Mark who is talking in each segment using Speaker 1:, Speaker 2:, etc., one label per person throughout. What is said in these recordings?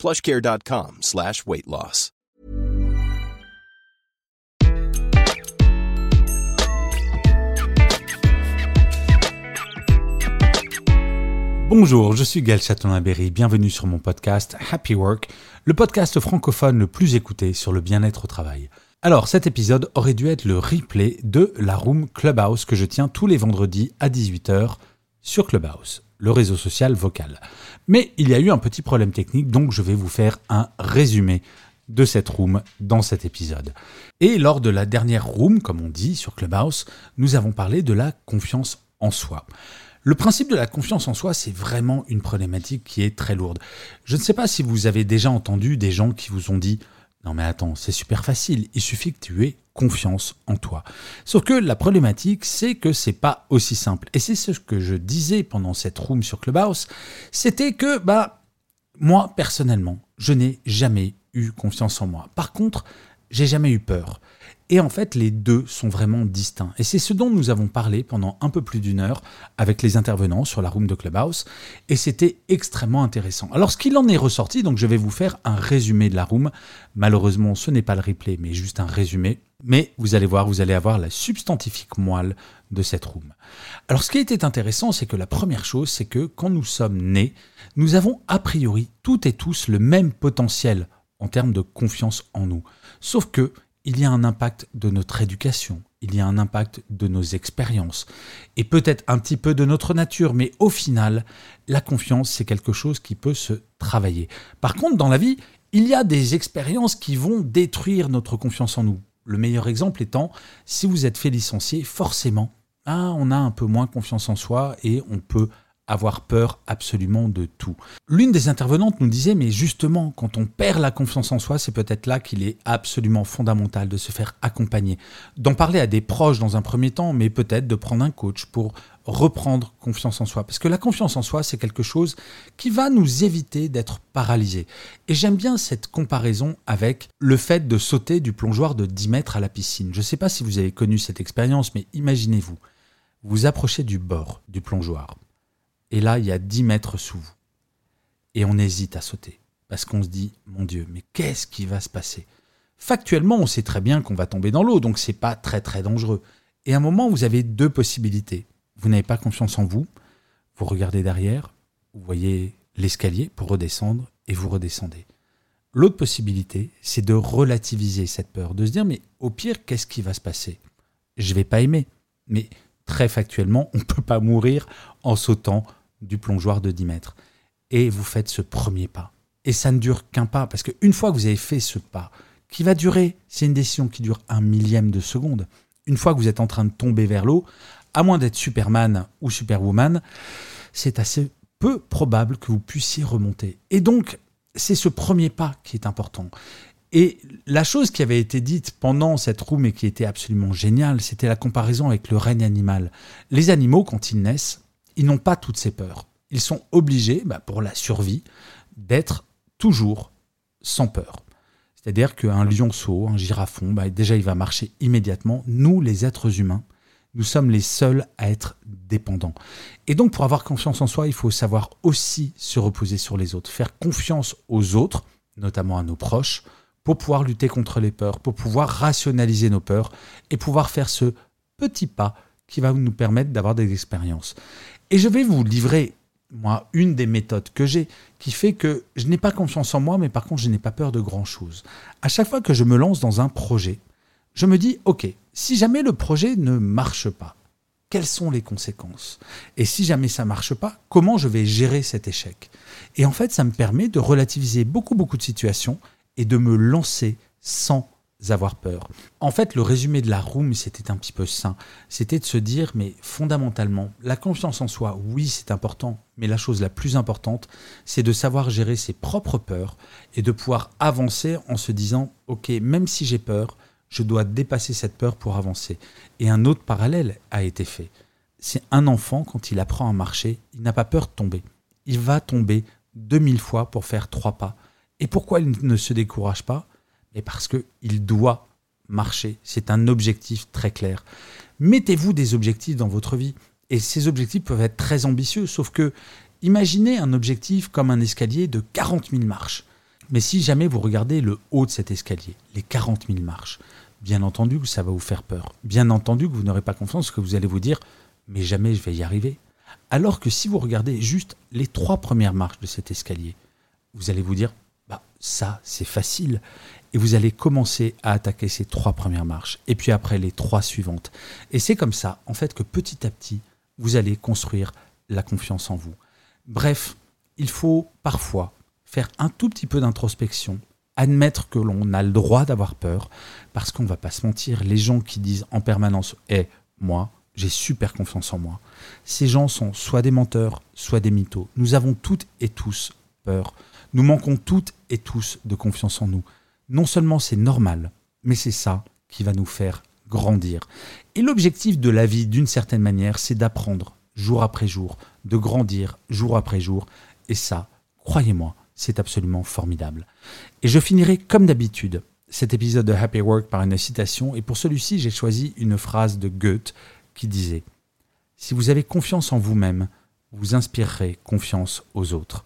Speaker 1: plushcare.com slash weight loss.
Speaker 2: Bonjour, je suis Gaël Châtelain-Berry, bienvenue sur mon podcast Happy Work, le podcast francophone le plus écouté sur le bien-être au travail. Alors, cet épisode aurait dû être le replay de la Room Clubhouse que je tiens tous les vendredis à 18h sur Clubhouse, le réseau social vocal. Mais il y a eu un petit problème technique, donc je vais vous faire un résumé de cette room dans cet épisode. Et lors de la dernière room, comme on dit sur Clubhouse, nous avons parlé de la confiance en soi. Le principe de la confiance en soi, c'est vraiment une problématique qui est très lourde. Je ne sais pas si vous avez déjà entendu des gens qui vous ont dit non mais attends, c'est super facile, il suffit que tu aies confiance en toi. Sauf que la problématique, c'est que c'est pas aussi simple. Et c'est ce que je disais pendant cette room sur Clubhouse, c'était que bah moi personnellement, je n'ai jamais eu confiance en moi. Par contre, j'ai jamais eu peur. Et en fait, les deux sont vraiment distincts. Et c'est ce dont nous avons parlé pendant un peu plus d'une heure avec les intervenants sur la room de Clubhouse. Et c'était extrêmement intéressant. Alors, ce qu'il en est ressorti, donc je vais vous faire un résumé de la room. Malheureusement, ce n'est pas le replay, mais juste un résumé. Mais vous allez voir, vous allez avoir la substantifique moelle de cette room. Alors, ce qui était intéressant, c'est que la première chose, c'est que quand nous sommes nés, nous avons a priori toutes et tous le même potentiel en termes de confiance en nous. Sauf que il y a un impact de notre éducation, il y a un impact de nos expériences, et peut-être un petit peu de notre nature, mais au final, la confiance, c'est quelque chose qui peut se travailler. Par contre, dans la vie, il y a des expériences qui vont détruire notre confiance en nous. Le meilleur exemple étant, si vous êtes fait licencier, forcément, ah, on a un peu moins confiance en soi et on peut avoir peur absolument de tout. L'une des intervenantes nous disait, mais justement, quand on perd la confiance en soi, c'est peut-être là qu'il est absolument fondamental de se faire accompagner, d'en parler à des proches dans un premier temps, mais peut-être de prendre un coach pour reprendre confiance en soi. Parce que la confiance en soi, c'est quelque chose qui va nous éviter d'être paralysés. Et j'aime bien cette comparaison avec le fait de sauter du plongeoir de 10 mètres à la piscine. Je ne sais pas si vous avez connu cette expérience, mais imaginez-vous, vous approchez du bord du plongeoir et là, il y a 10 mètres sous vous. Et on hésite à sauter. Parce qu'on se dit, mon Dieu, mais qu'est-ce qui va se passer? Factuellement, on sait très bien qu'on va tomber dans l'eau, donc c'est pas très très dangereux. Et à un moment, vous avez deux possibilités. Vous n'avez pas confiance en vous, vous regardez derrière, vous voyez l'escalier pour redescendre, et vous redescendez. L'autre possibilité, c'est de relativiser cette peur, de se dire, mais au pire, qu'est-ce qui va se passer? Je vais pas aimer, mais très factuellement, on ne peut pas mourir en sautant du plongeoir de 10 mètres. Et vous faites ce premier pas. Et ça ne dure qu'un pas, parce qu'une fois que vous avez fait ce pas, qui va durer, c'est une décision qui dure un millième de seconde, une fois que vous êtes en train de tomber vers l'eau, à moins d'être Superman ou Superwoman, c'est assez peu probable que vous puissiez remonter. Et donc, c'est ce premier pas qui est important. Et la chose qui avait été dite pendant cette room et qui était absolument géniale, c'était la comparaison avec le règne animal. Les animaux, quand ils naissent, ils n'ont pas toutes ces peurs. Ils sont obligés, bah, pour la survie, d'être toujours sans peur. C'est-à-dire qu'un lionceau, un girafon, bah, déjà il va marcher immédiatement. Nous, les êtres humains, nous sommes les seuls à être dépendants. Et donc pour avoir confiance en soi, il faut savoir aussi se reposer sur les autres, faire confiance aux autres, notamment à nos proches, pour pouvoir lutter contre les peurs, pour pouvoir rationaliser nos peurs et pouvoir faire ce petit pas qui va nous permettre d'avoir des expériences. Et je vais vous livrer, moi, une des méthodes que j'ai qui fait que je n'ai pas confiance en moi, mais par contre, je n'ai pas peur de grand-chose. À chaque fois que je me lance dans un projet, je me dis, OK, si jamais le projet ne marche pas, quelles sont les conséquences? Et si jamais ça marche pas, comment je vais gérer cet échec? Et en fait, ça me permet de relativiser beaucoup, beaucoup de situations et de me lancer sans avoir peur. En fait, le résumé de la room, c'était un petit peu sain. C'était de se dire, mais fondamentalement, la confiance en soi, oui, c'est important, mais la chose la plus importante, c'est de savoir gérer ses propres peurs et de pouvoir avancer en se disant, ok, même si j'ai peur, je dois dépasser cette peur pour avancer. Et un autre parallèle a été fait. C'est un enfant, quand il apprend à marcher, il n'a pas peur de tomber. Il va tomber 2000 fois pour faire trois pas. Et pourquoi il ne se décourage pas? Mais parce qu'il doit marcher. C'est un objectif très clair. Mettez-vous des objectifs dans votre vie. Et ces objectifs peuvent être très ambitieux, sauf que imaginez un objectif comme un escalier de 40 000 marches. Mais si jamais vous regardez le haut de cet escalier, les 40 000 marches, bien entendu que ça va vous faire peur. Bien entendu que vous n'aurez pas confiance, que vous allez vous dire, mais jamais je vais y arriver. Alors que si vous regardez juste les trois premières marches de cet escalier, vous allez vous dire, ça c'est facile. Et vous allez commencer à attaquer ces trois premières marches, et puis après les trois suivantes. Et c'est comme ça, en fait, que petit à petit, vous allez construire la confiance en vous. Bref, il faut parfois faire un tout petit peu d'introspection, admettre que l'on a le droit d'avoir peur, parce qu'on ne va pas se mentir, les gens qui disent en permanence Eh, moi, j'ai super confiance en moi. Ces gens sont soit des menteurs, soit des mythos. Nous avons toutes et tous peur. Nous manquons toutes et tous de confiance en nous. Non seulement c'est normal, mais c'est ça qui va nous faire grandir. Et l'objectif de la vie, d'une certaine manière, c'est d'apprendre jour après jour, de grandir jour après jour. Et ça, croyez-moi, c'est absolument formidable. Et je finirai comme d'habitude cet épisode de Happy Work par une citation, et pour celui-ci j'ai choisi une phrase de Goethe qui disait ⁇ Si vous avez confiance en vous-même, vous inspirerez confiance aux autres.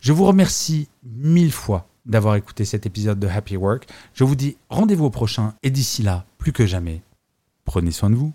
Speaker 2: Je vous remercie mille fois d'avoir écouté cet épisode de Happy Work. Je vous dis rendez-vous au prochain, et d'ici là, plus que jamais, prenez soin de vous.